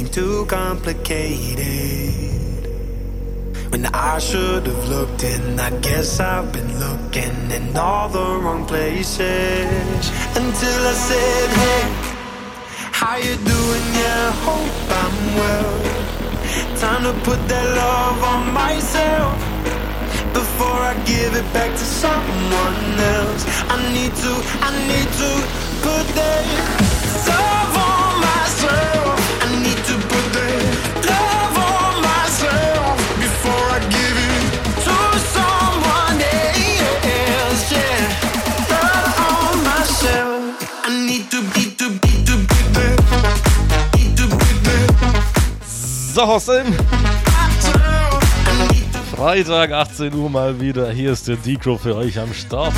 ain't too complicated. When I should have looked and I guess I've been looking in all the wrong places Until I said, hey, how you doing? Yeah, hope I'm well Time to put that love on myself Before I give it back to someone else I need to, I need to put that Hossein. Freitag, 18 Uhr mal wieder. Hier ist der Decro für euch am Start.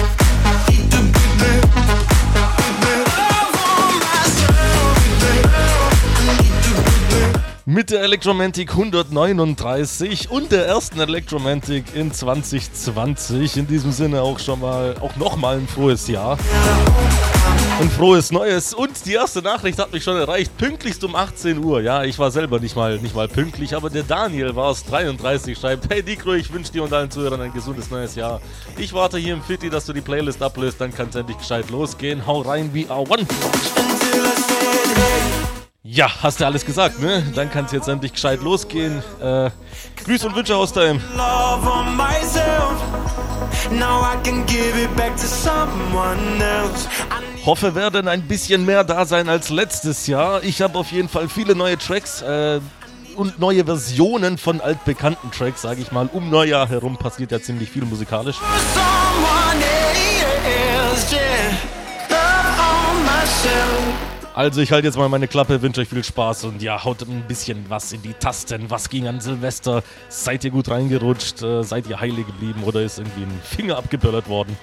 Mit der Electromantic 139 und der ersten Electromantic in 2020. In diesem Sinne auch schon mal, auch nochmal ein frohes Jahr. Ein frohes Neues. Und die erste Nachricht hat mich schon erreicht. Pünktlichst um 18 Uhr. Ja, ich war selber nicht mal, nicht mal pünktlich, aber der Daniel war es 33, schreibt: Hey Dikro, ich wünsche dir und allen Zuhörern ein gesundes neues Jahr. Ich warte hier im Fitti, dass du die Playlist ablöst, dann kann es endlich gescheit losgehen. Hau rein wie A1. Ja, hast du alles gesagt, ne? Dann kann es jetzt endlich gescheit losgehen. Äh, Grüß und Wünsche aus deinem. Now I can give it back to someone else. I Hoffe, werden ein bisschen mehr da sein als letztes Jahr. Ich habe auf jeden Fall viele neue Tracks äh, und neue Versionen von altbekannten Tracks, sage ich mal. Um Neujahr herum passiert ja ziemlich viel musikalisch. Also ich halte jetzt mal meine Klappe, wünsche euch viel Spaß und ja, haut ein bisschen was in die Tasten. Was ging an Silvester? Seid ihr gut reingerutscht? Äh, seid ihr heile geblieben oder ist irgendwie ein Finger abgeböllert worden?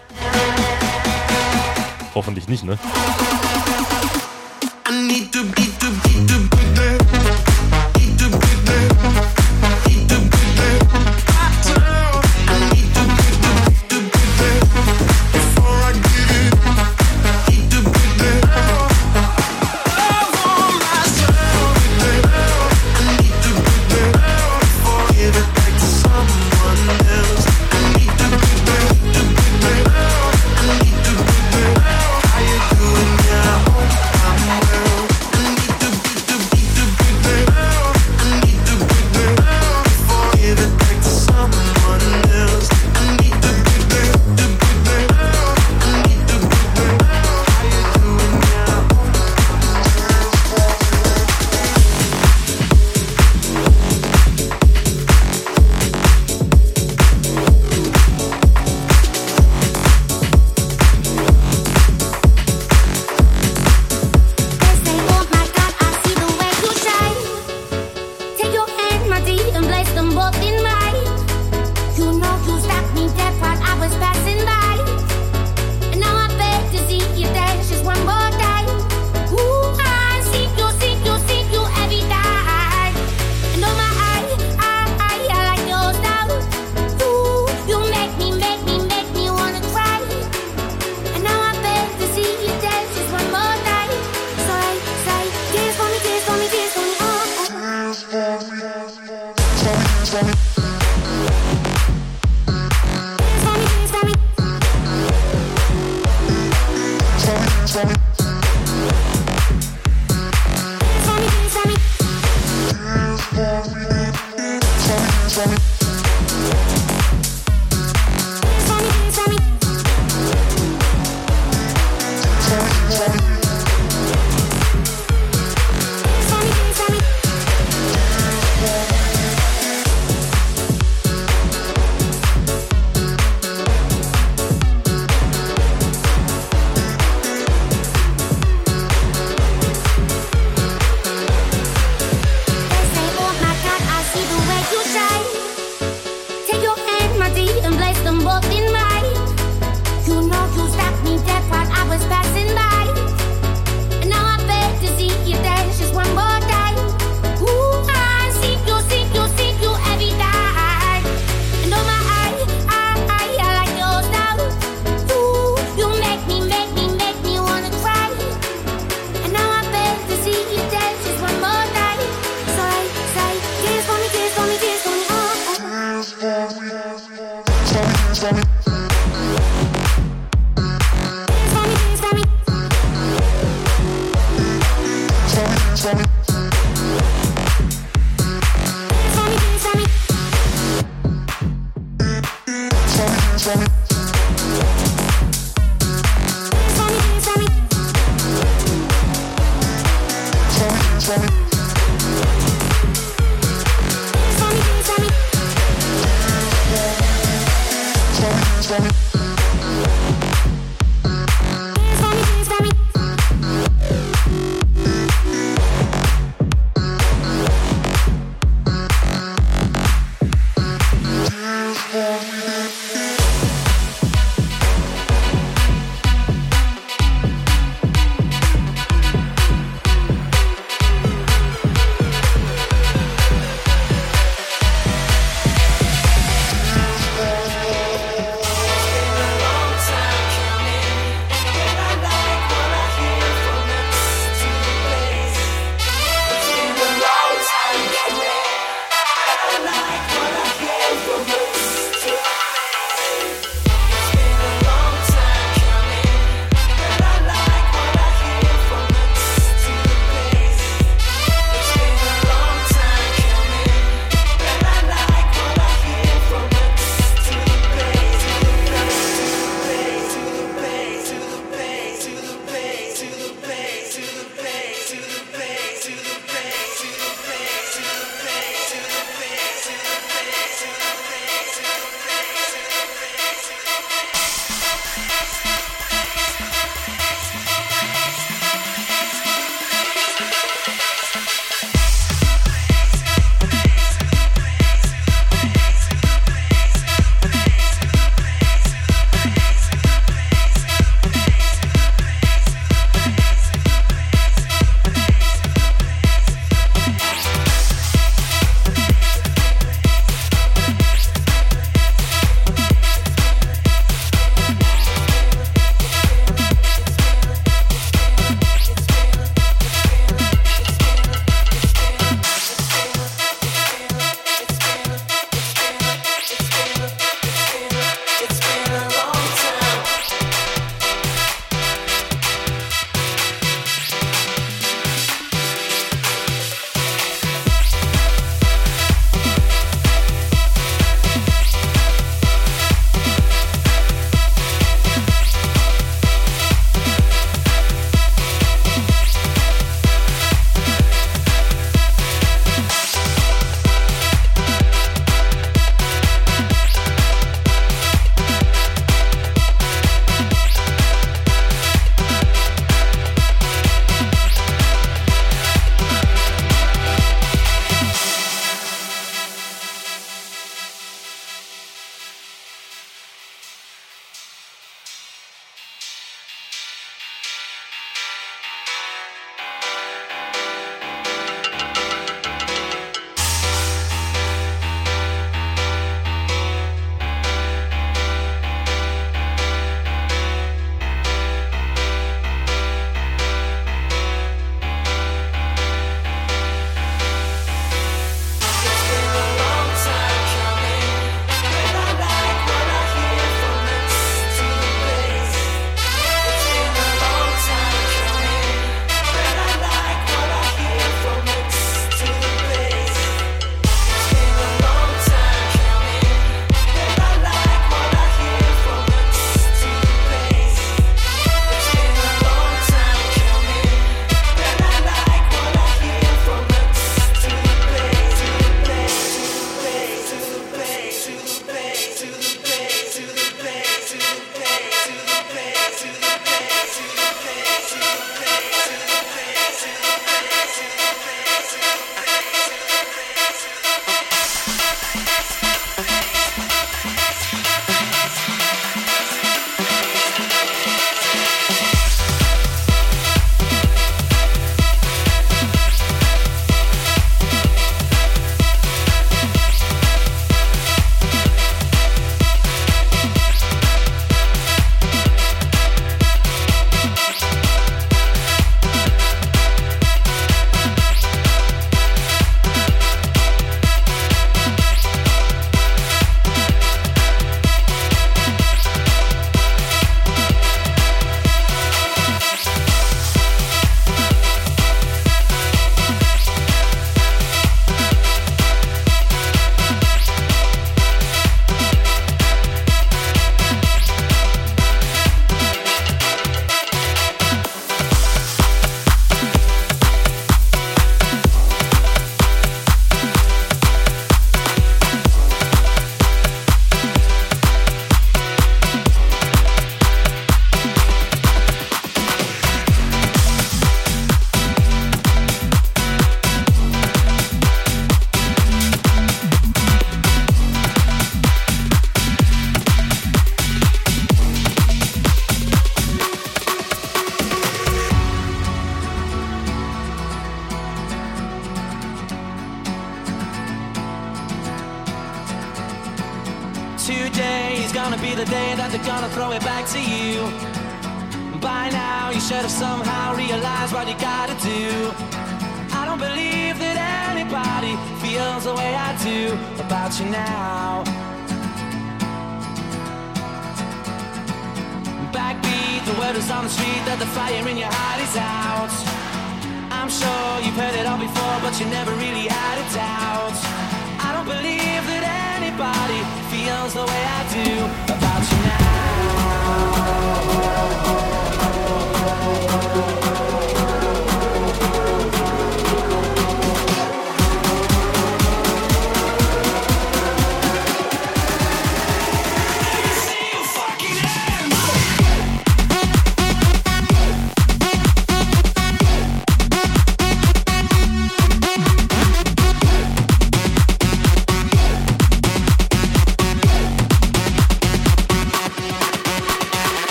Hoffentlich nicht, ne? I need to be,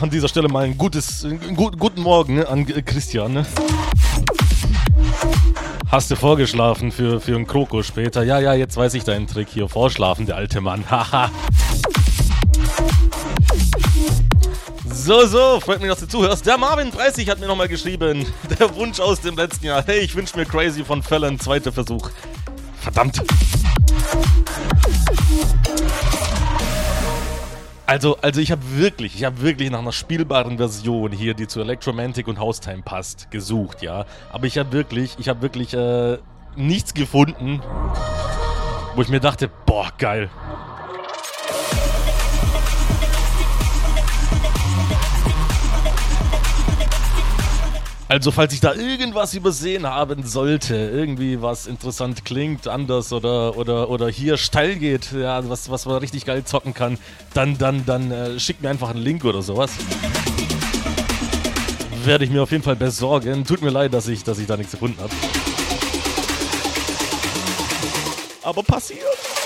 an dieser Stelle mal ein gutes, einen guten Morgen ne, an Christian. Ne? Hast du vorgeschlafen für, für einen Kroko später? Ja, ja, jetzt weiß ich deinen Trick hier. Vorschlafen, der alte Mann. Haha. so, so, freut mich, dass du zuhörst. Der Marvin 30 hat mir nochmal geschrieben. Der Wunsch aus dem letzten Jahr. Hey, ich wünsche mir Crazy von Fallon. Zweiter Versuch. Verdammt. Also, also ich habe wirklich, ich habe wirklich nach einer spielbaren Version hier, die zu Electromantic und House-Time passt, gesucht, ja. Aber ich habe wirklich, ich habe wirklich äh, nichts gefunden, wo ich mir dachte, boah, geil. Also, falls ich da irgendwas übersehen haben sollte, irgendwie was interessant klingt, anders oder, oder, oder hier steil geht, ja, was, was man richtig geil zocken kann, dann, dann, dann äh, schickt mir einfach einen Link oder sowas. Werde ich mir auf jeden Fall besorgen. Tut mir leid, dass ich, dass ich da nichts gefunden habe. Aber passiert.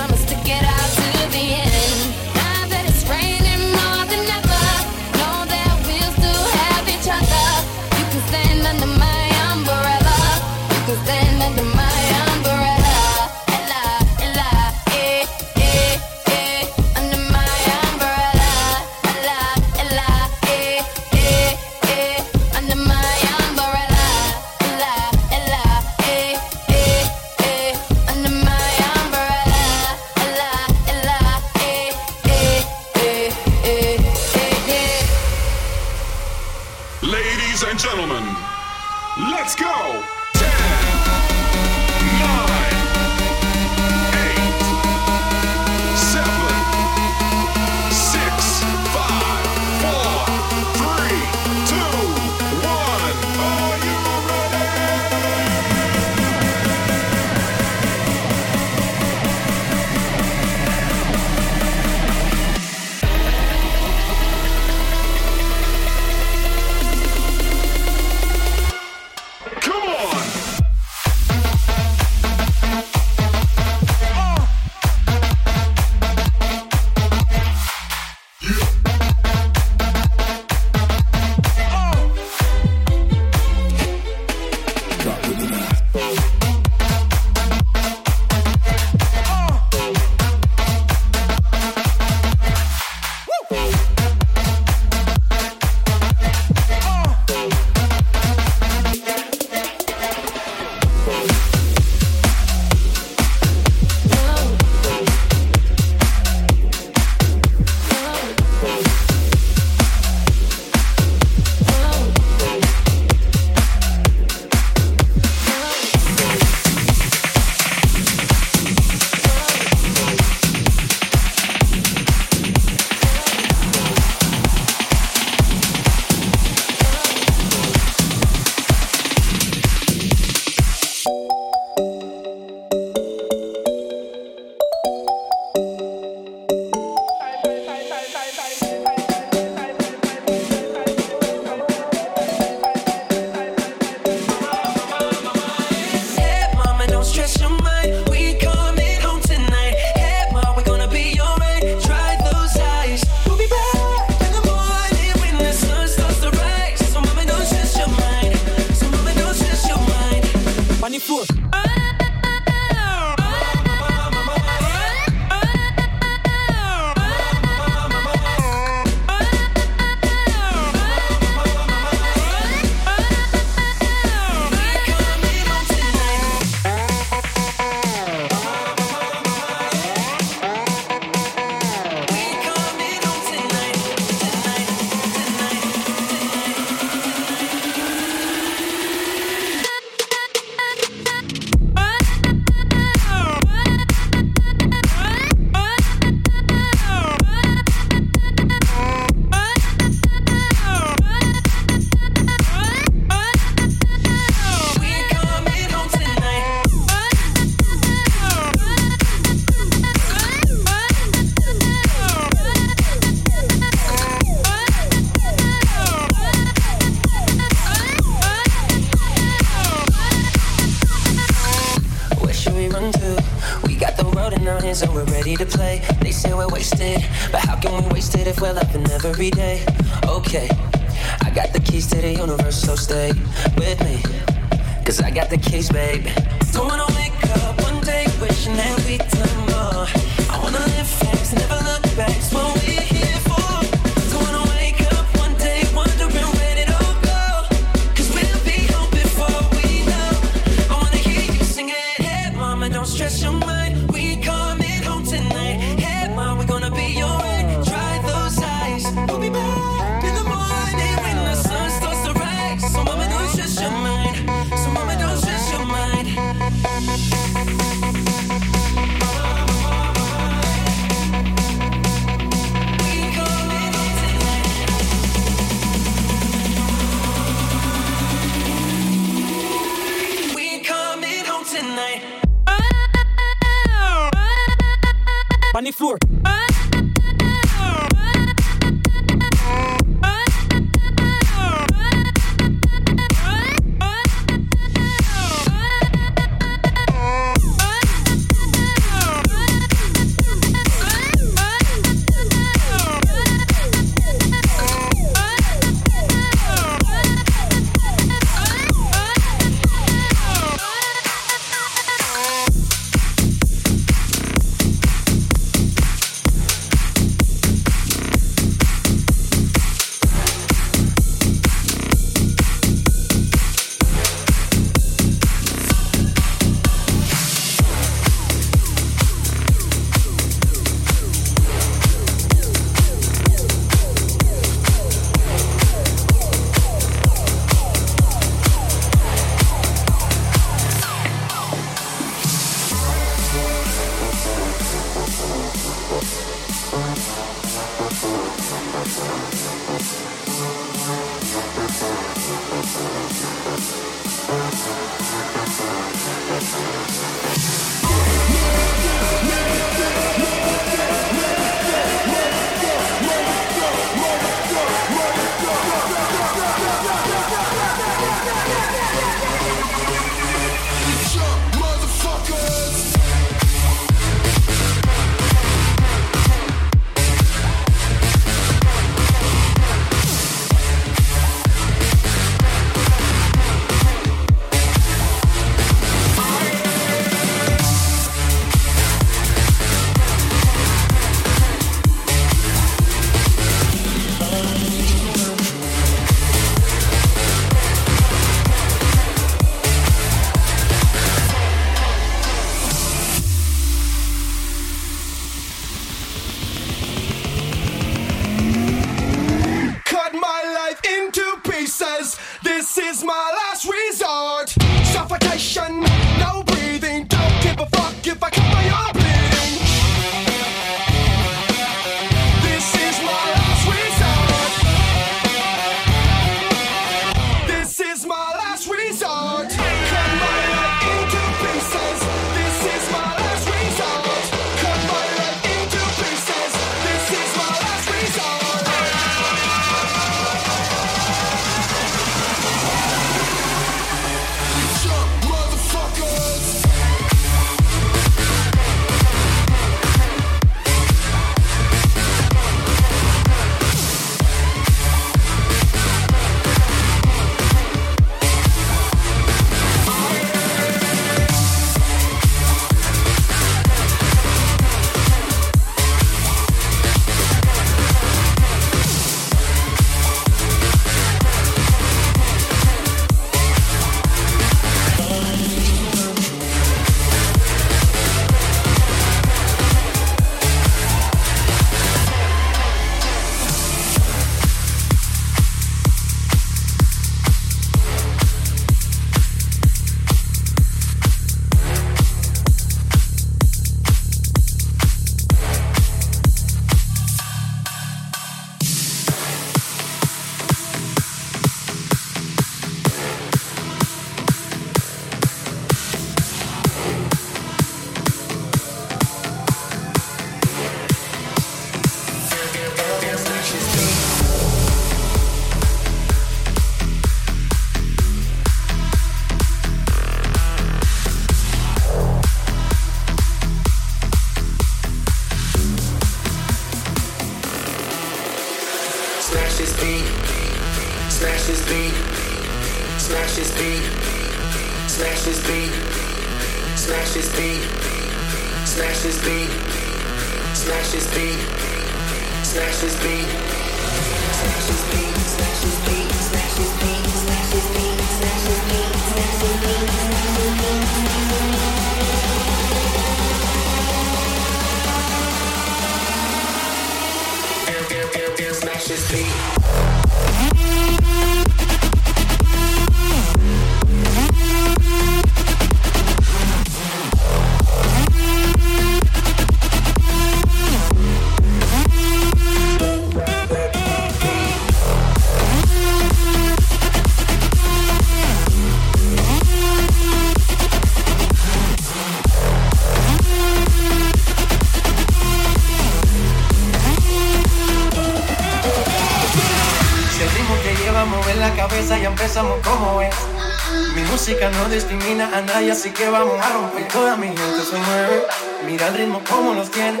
música no discrimina a nadie, así que vamos a romper. Toda mi gente se mueve, mira el ritmo como los tiene.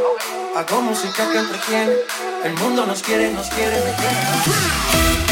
Hago música que entretiene, el mundo nos quiere, nos quiere, nos quiere.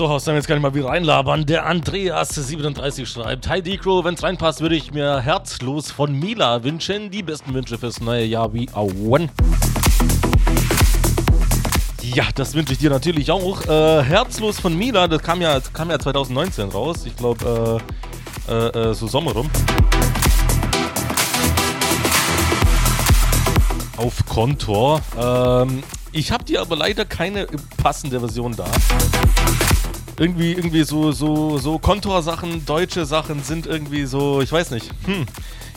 Ah, so, Haus, dann jetzt kann ich mal wieder reinlabern. Der Andreas37 schreibt: Hi Decro, wenn's reinpasst, würde ich mir herzlos von Mila wünschen. Die besten Wünsche fürs neue Jahr wie Auen. Ja, das wünsche ich dir natürlich auch. Äh, herzlos von Mila, das kam ja, das kam ja 2019 raus. Ich glaube, äh, äh, äh, so Sommer rum. Auf Kontor. Ähm, ich habe dir aber leider keine passende Version da. Irgendwie, irgendwie so, so, so Kontor-Sachen, deutsche Sachen sind irgendwie so, ich weiß nicht, hm,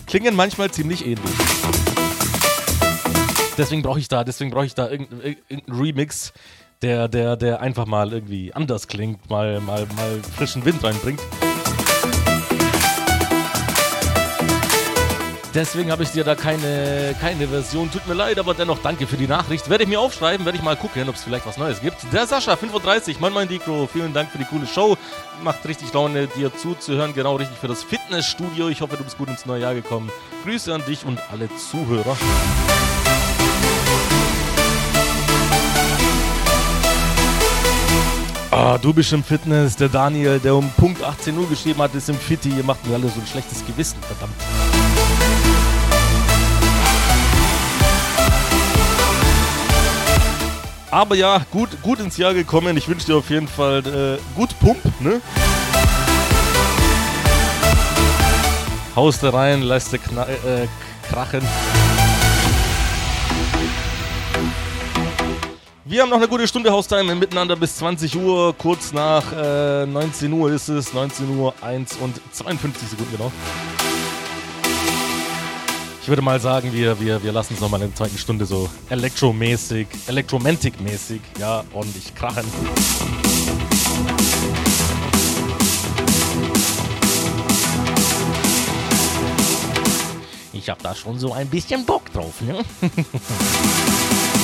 klingen manchmal ziemlich ähnlich. Deswegen brauche ich da, deswegen brauche ich da irgendeinen Remix, der, der, der einfach mal irgendwie anders klingt, mal, mal, mal frischen Wind reinbringt. Deswegen habe ich dir da keine, keine Version. Tut mir leid, aber dennoch danke für die Nachricht. Werde ich mir aufschreiben, werde ich mal gucken, ob es vielleicht was Neues gibt. Der Sascha, 35, Moin Moin Dikro, vielen Dank für die coole Show. Macht richtig Laune, dir zuzuhören. Genau richtig für das Fitnessstudio. Ich hoffe, du bist gut ins neue Jahr gekommen. Grüße an dich und alle Zuhörer. Ah, du bist im Fitness. Der Daniel, der um Punkt 18 Uhr geschrieben hat, ist im Fitti. Ihr macht mir alle so ein schlechtes Gewissen, verdammt. Aber ja, gut, gut ins Jahr gekommen. Ich wünsche dir auf jeden Fall äh, gut Pump, ne? Haust rein, lass dir kna- äh, krachen. Wir haben noch eine gute Stunde Haustime miteinander bis 20 Uhr. Kurz nach äh, 19 Uhr ist es. 19 Uhr 1 und 52 Sekunden genau. Ich würde mal sagen, wir, wir, wir lassen es nochmal in der zweiten Stunde so elektromäßig, elektromantic-mäßig, ja, ordentlich krachen. Ich hab da schon so ein bisschen Bock drauf, ne?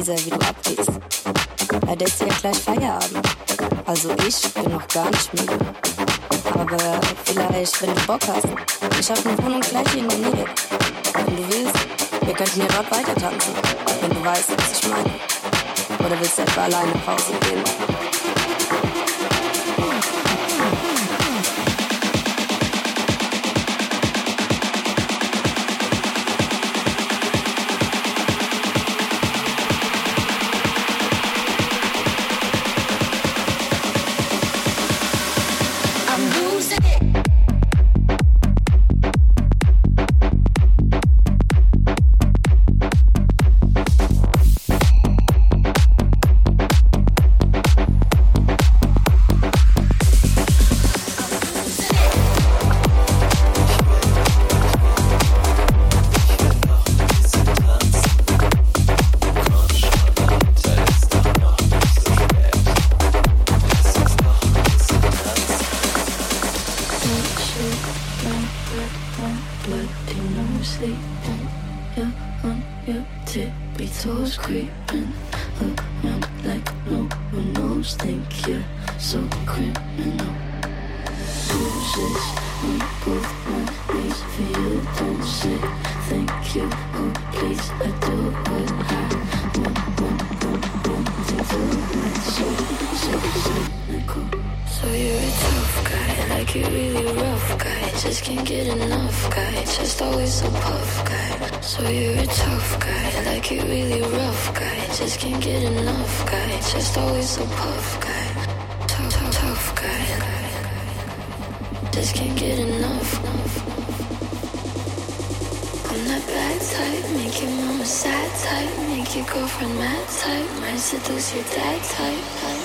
Laser, wie du abgehst. Bei der ist ja gleich Feierabend. Also ich bin noch gar nicht müde. Aber vielleicht, wenn du Bock hast. Ich hab eine Wohnung gleich hier in der Nähe. Wenn du willst, wir könnten hier dort weiter tanzen. Wenn du weißt, was ich meine. Oder willst du etwa alleine nach Hause gehen? Really rough guy. Just can't get enough guy, just always so puff guy. So you're a tough guy, like you really rough guy. Just can't get enough guy, just always so puff guy. Tough, tough, tough guy. Just can't get enough. I'm that bad type, make your mama sad type, make your girlfriend mad type, might seduce your dad type.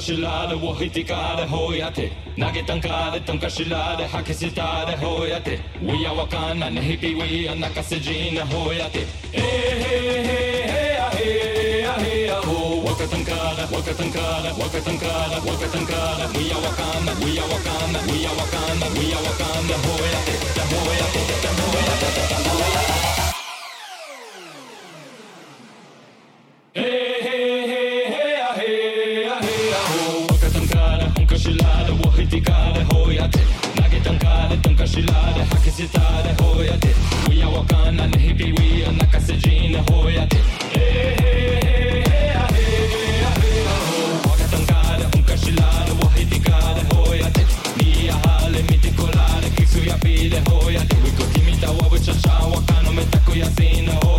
شلال وهيتي كار هوياتي ناجي تنكار تنكا شلال حكي ستار هوياتي ويا وكان نهيبي ويا نكسجين هوياتي إيه إيه إيه إيه هو وكتنكار وكتنكار وكتنكار وكتنكار ويا وكان ويا وكان ويا وكان ويا وكان هوياتي هوياتي هوياتي هوياتي tankashilade wahitikade hoyate nagetankade tankashilade hakisitade hoyate wiyawakana nehipiwiya nakasejine hoyate hey, hey, hey. Pide hoja, te wiko kimita wawe chacha wakano metako ya zina hoja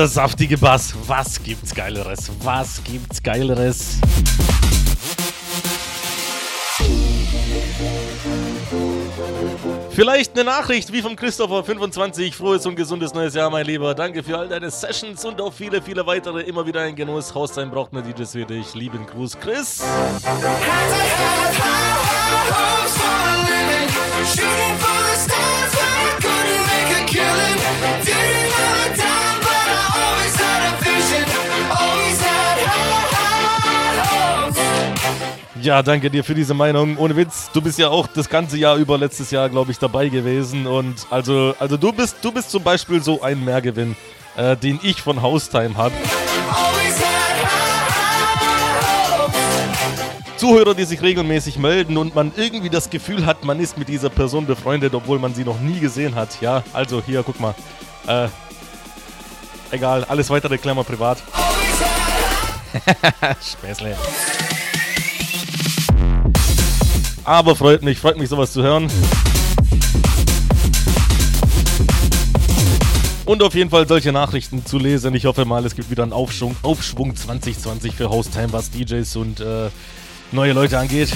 dieser saftige Bass. Was gibt's Geileres? Was gibt's Geileres? Vielleicht eine Nachricht wie vom Christopher 25. Frohes und gesundes neues Jahr, mein Lieber. Danke für all deine Sessions und auch viele, viele weitere. Immer wieder ein Genuss. Haussein braucht mir DJs wie dich. Lieben Gruß, Chris. Shooting for the stars Ja, danke dir für diese Meinung. Ohne Witz, du bist ja auch das ganze Jahr über letztes Jahr, glaube ich, dabei gewesen. Und also, also du bist, du bist zum Beispiel so ein Mehrgewinn, äh, den ich von Haustime habe. Zuhörer, die sich regelmäßig melden und man irgendwie das Gefühl hat, man ist mit dieser Person befreundet, obwohl man sie noch nie gesehen hat. Ja, also hier, guck mal. Äh, egal, alles weitere Klammer privat. Späßle. Aber freut mich, freut mich sowas zu hören. Und auf jeden Fall solche Nachrichten zu lesen. Ich hoffe mal, es gibt wieder einen Aufschwung, Aufschwung 2020 für Haustime, was DJs und äh, neue Leute angeht.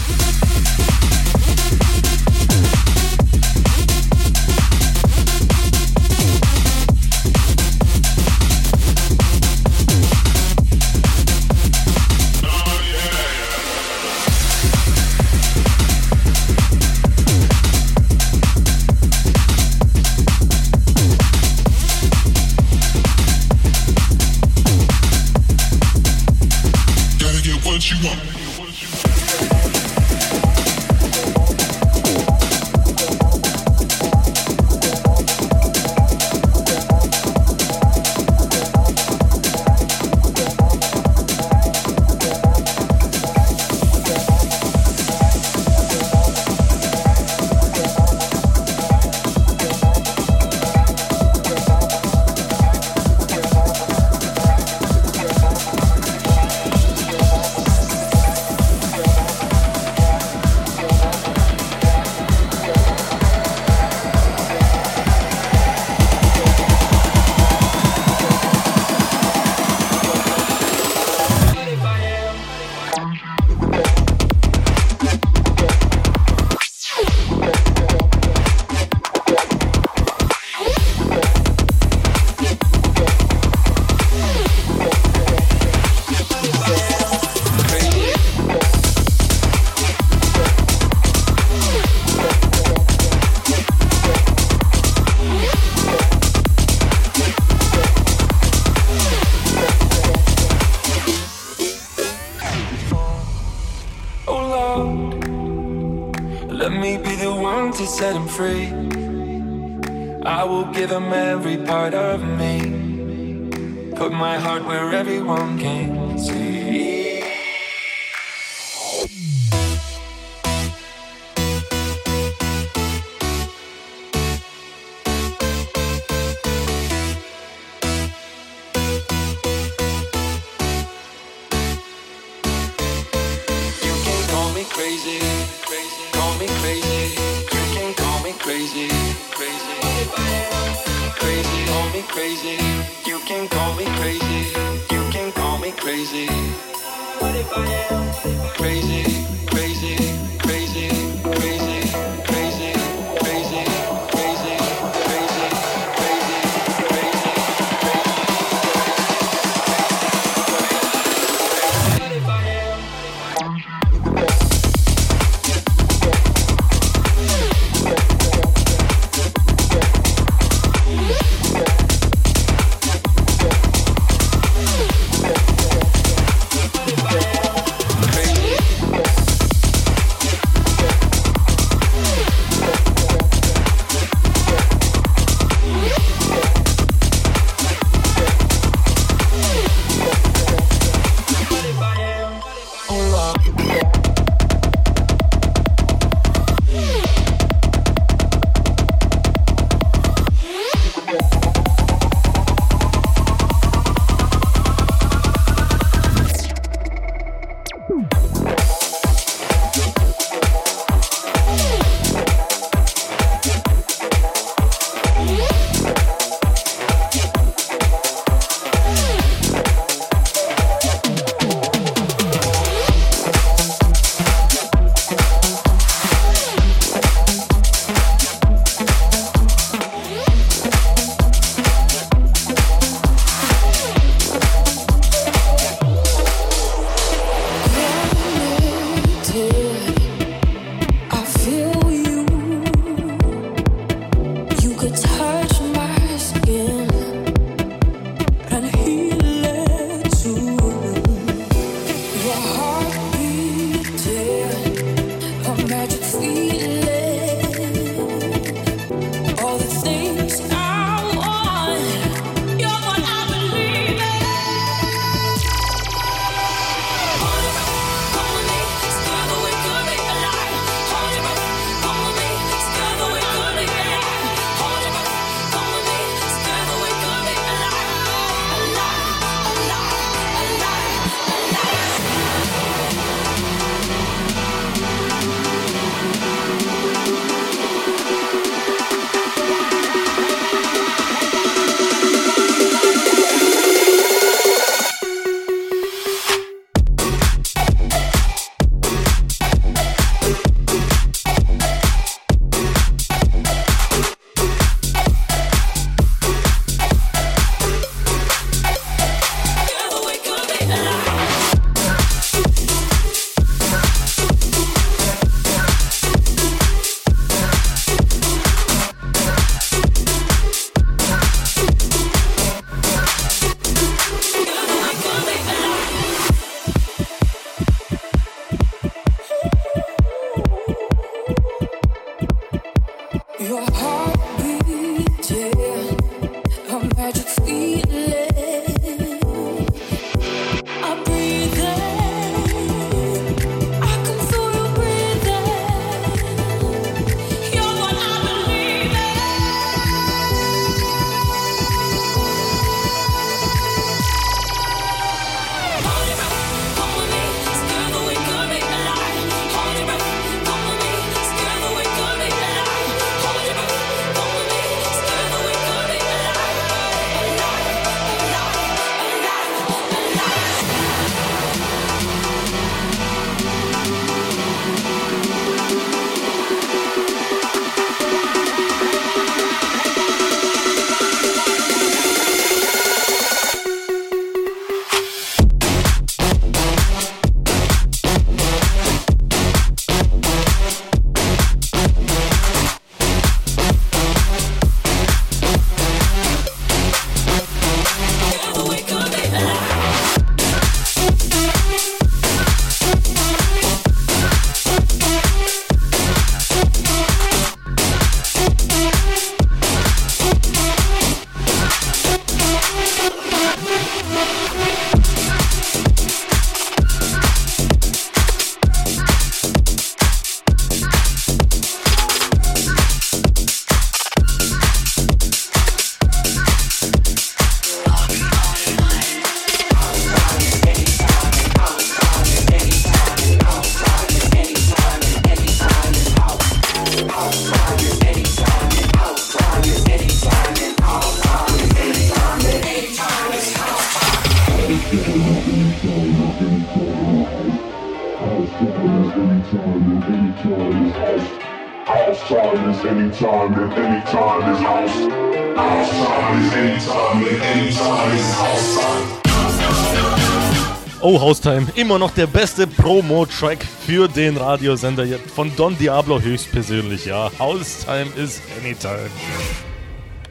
immer noch der beste Promo-Track für den Radiosender von Don Diablo höchstpersönlich, ja. House Time is Anytime.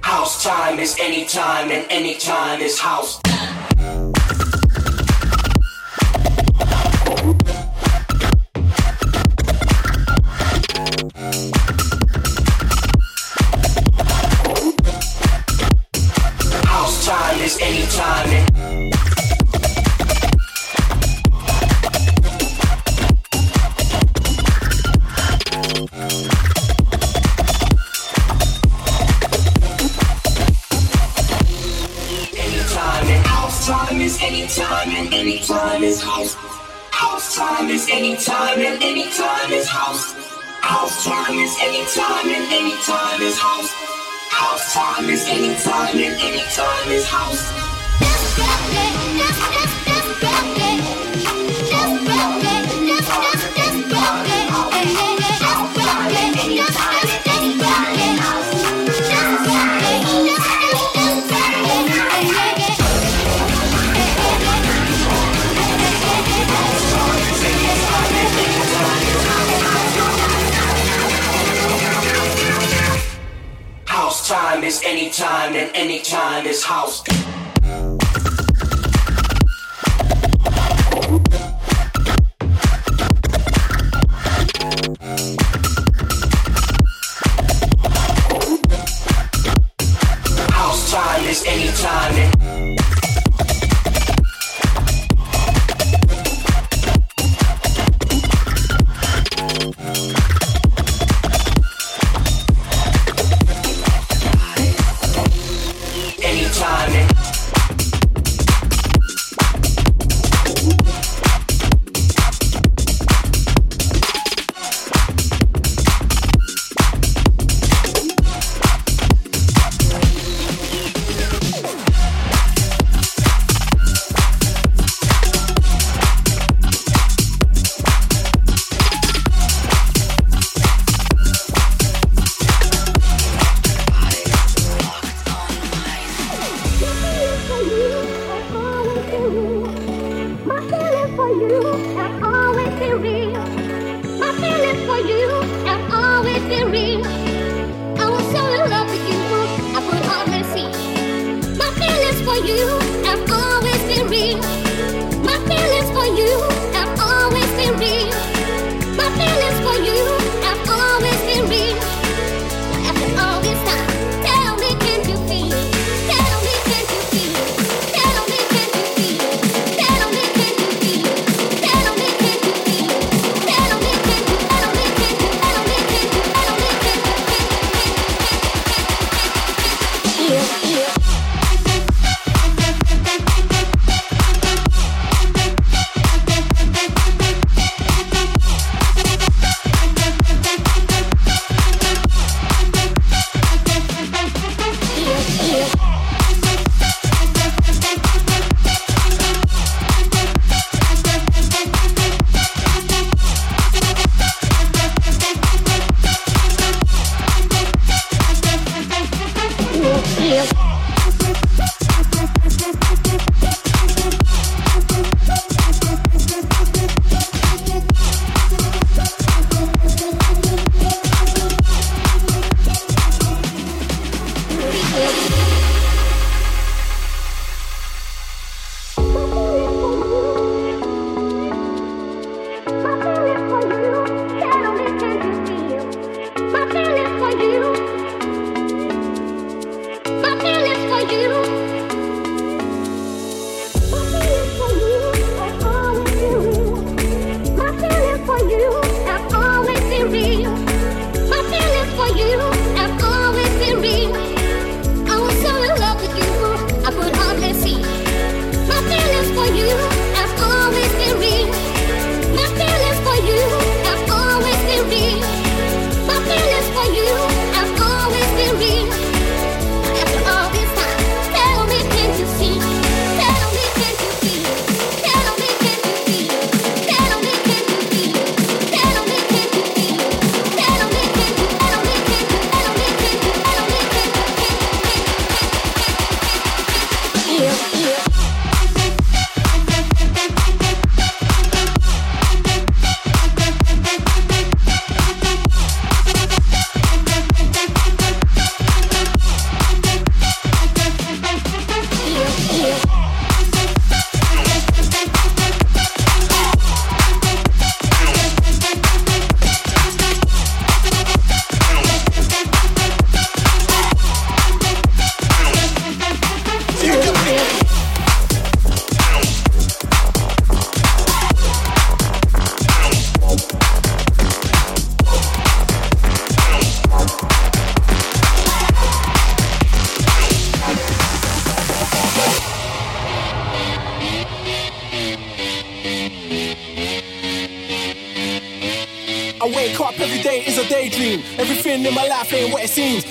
House Time is Anytime and Anytime is House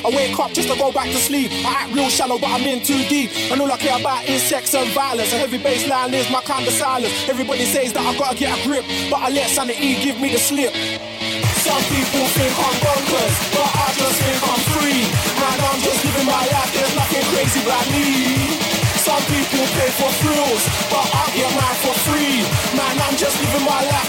I wake up just to go back to sleep. I act real shallow, but I'm in too deep. And all I care about is sex and violence. A heavy bass line is my kind of silence. Everybody says that I gotta get a grip, but I let sanity give me the slip. Some people think I'm bonkers, but I just think I'm free. Man, I'm just living my life, there's nothing crazy about me. Some people pay for thrills, but I get mine for free. Man, I'm just living my life,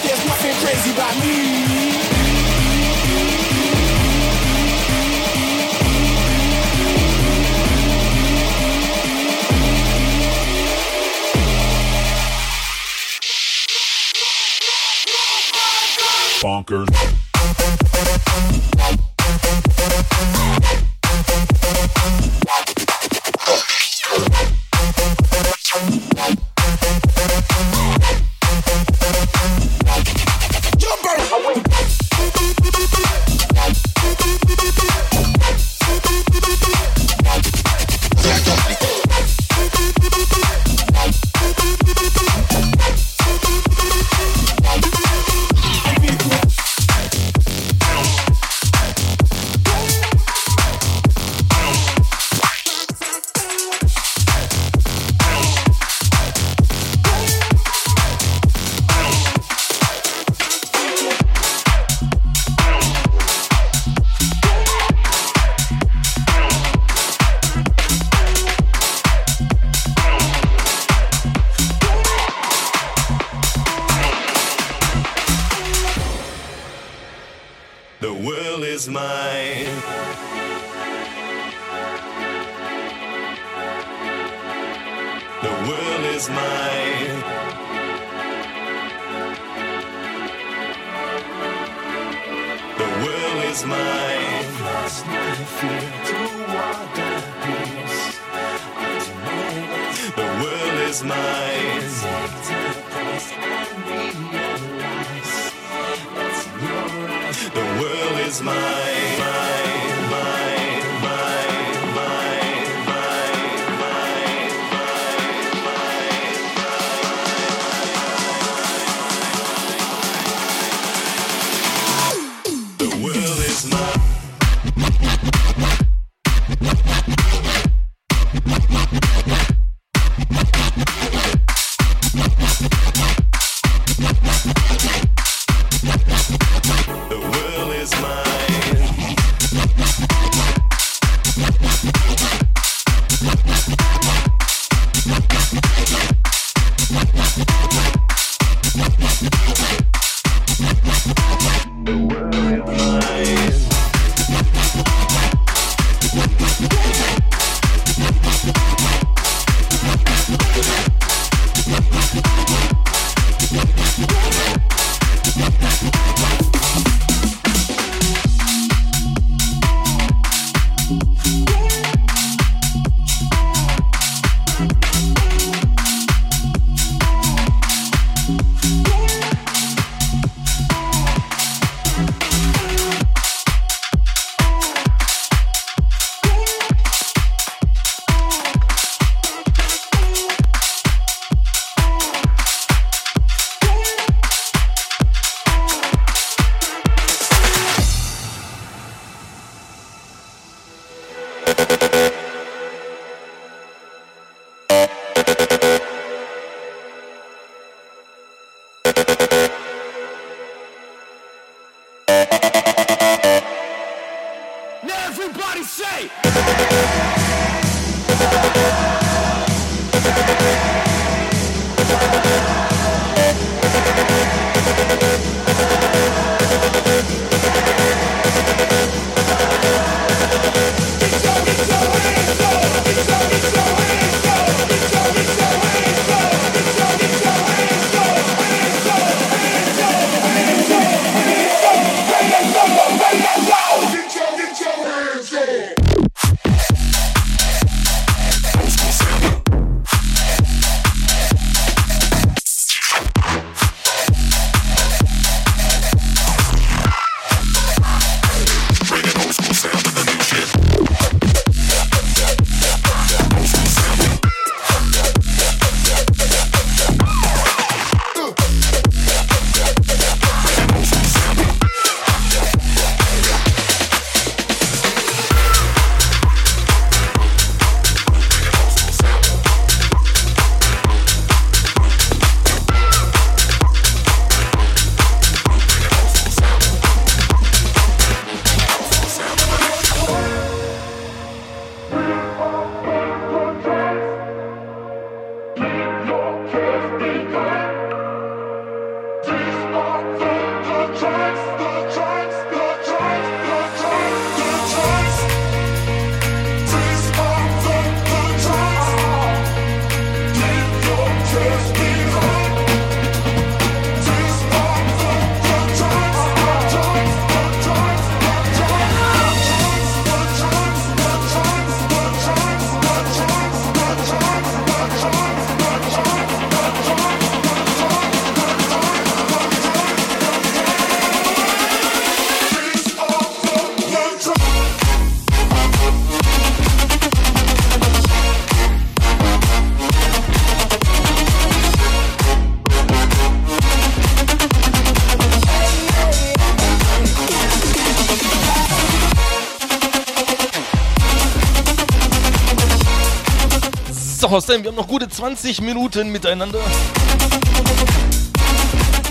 aus, denn wir haben noch gute 20 Minuten miteinander.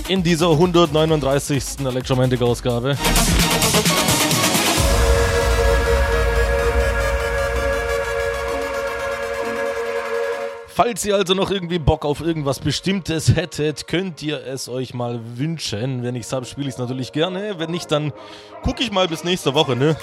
In dieser 139. Electromantic-Ausgabe. Falls ihr also noch irgendwie Bock auf irgendwas Bestimmtes hättet, könnt ihr es euch mal wünschen. Wenn ich es habe, spiele ich es natürlich gerne. Wenn nicht, dann gucke ich mal bis nächste Woche, ne?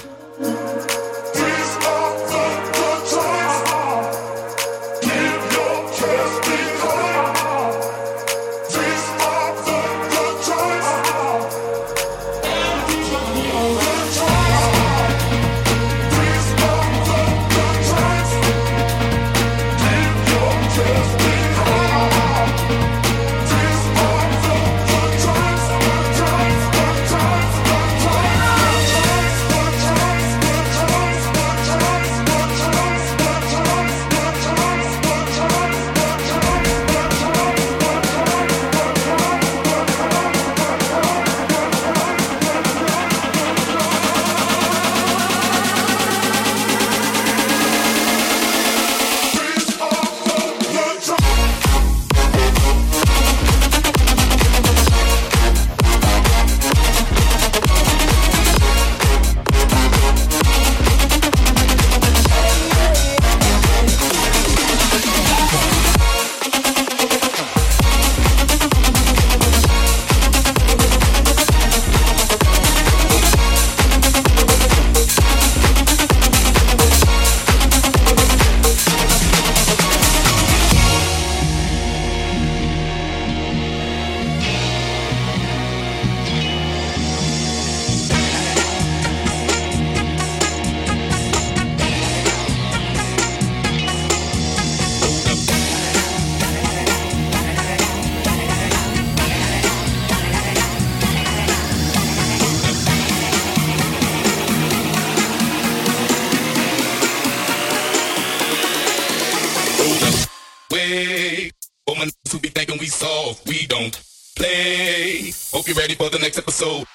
so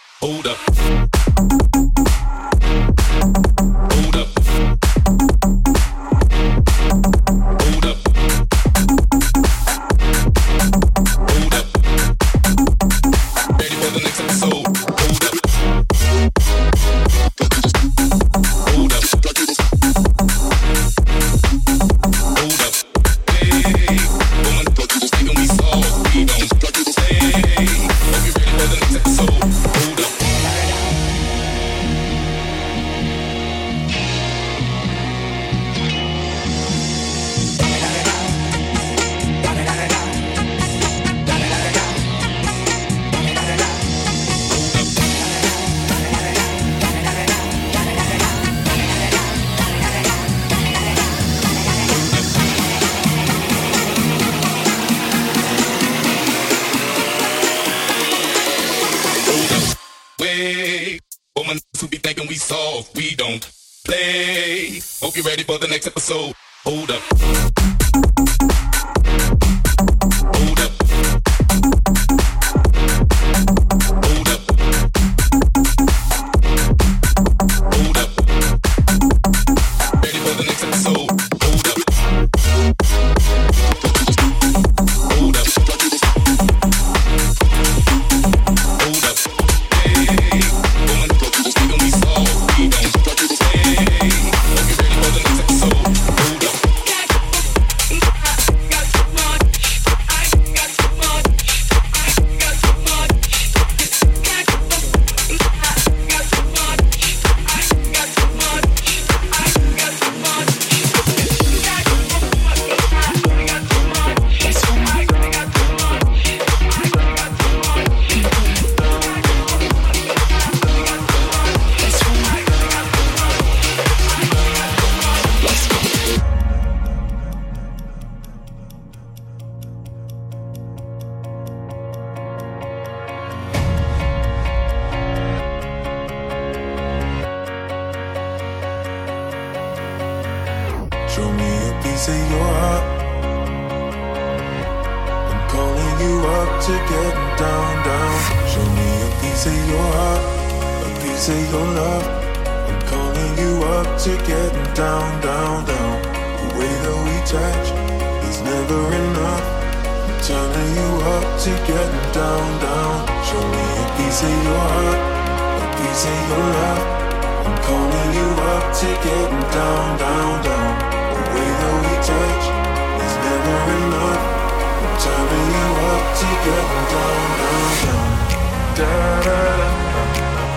da da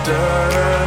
da da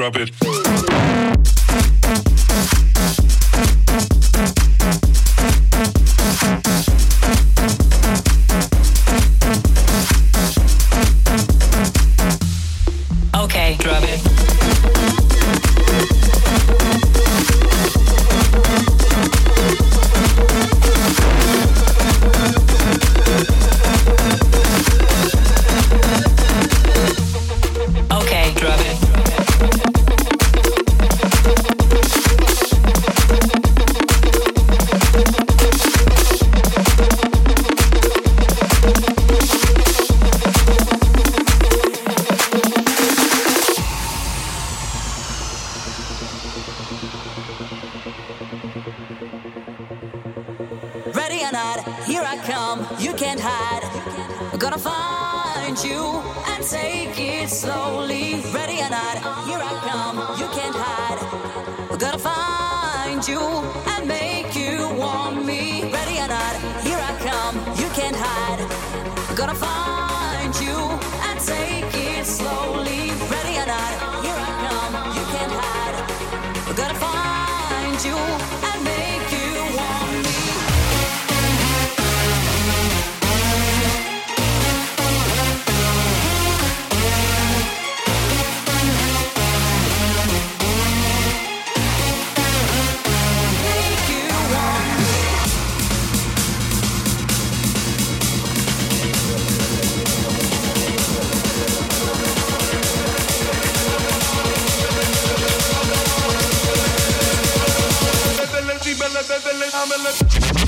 drop it. Here I come, you can't hide. I'm gonna find you and take it slowly. Ready or not, here I I'm a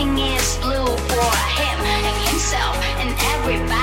everything is blue for him and himself and everybody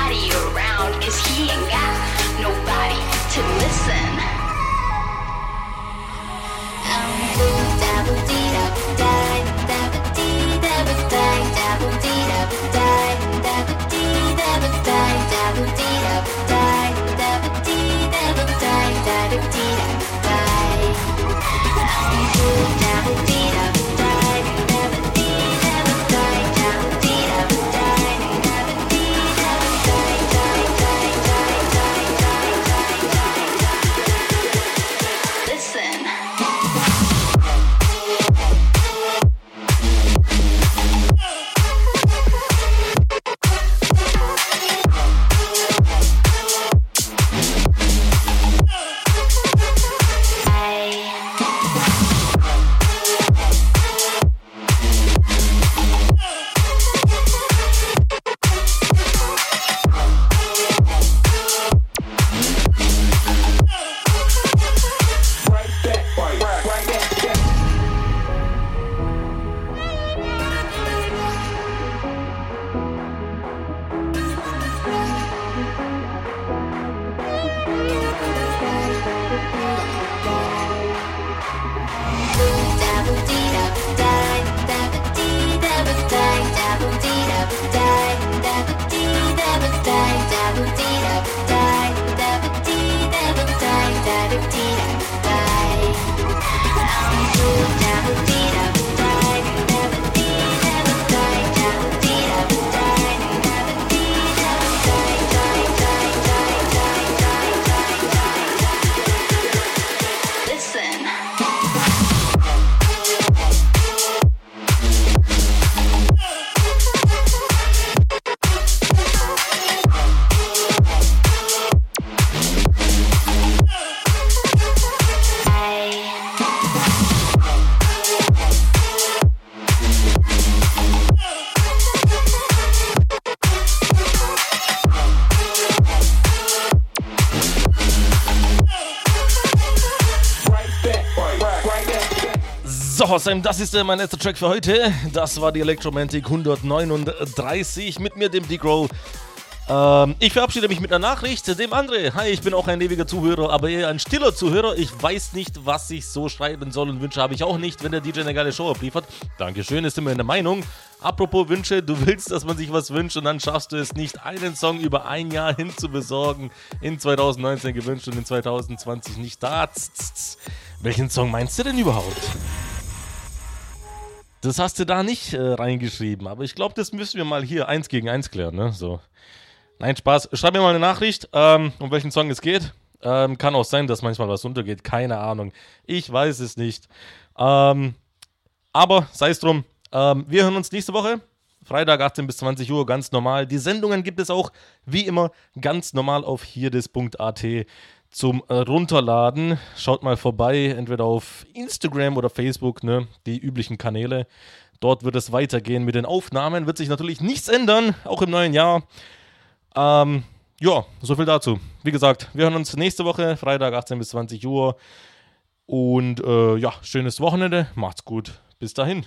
Sam, das ist äh, mein letzter Track für heute. Das war die Electromantic 139 mit mir, dem Digro. Ähm, ich verabschiede mich mit einer Nachricht. Dem André, hi, ich bin auch ein ewiger Zuhörer, aber eher ein stiller Zuhörer. Ich weiß nicht, was ich so schreiben soll und Wünsche habe ich auch nicht, wenn der DJ eine geile Show abliefert. Dankeschön, ist immer in der Meinung. Apropos Wünsche, du willst, dass man sich was wünscht und dann schaffst du es nicht, einen Song über ein Jahr hin zu besorgen. In 2019 gewünscht und in 2020 nicht da. Welchen Song meinst du denn überhaupt? Das hast du da nicht äh, reingeschrieben, aber ich glaube, das müssen wir mal hier eins gegen eins klären, ne? So. Nein, Spaß. Schreib mir mal eine Nachricht, ähm, um welchen Song es geht. Ähm, kann auch sein, dass manchmal was untergeht. Keine Ahnung. Ich weiß es nicht. Ähm, aber sei es drum. Ähm, wir hören uns nächste Woche. Freitag 18 bis 20 Uhr, ganz normal. Die Sendungen gibt es auch, wie immer, ganz normal auf hierdis.at zum äh, Runterladen. Schaut mal vorbei, entweder auf Instagram oder Facebook, ne, die üblichen Kanäle. Dort wird es weitergehen mit den Aufnahmen. Wird sich natürlich nichts ändern, auch im neuen Jahr. Ähm, ja, so viel dazu. Wie gesagt, wir hören uns nächste Woche, Freitag 18 bis 20 Uhr. Und äh, ja, schönes Wochenende. Macht's gut. Bis dahin.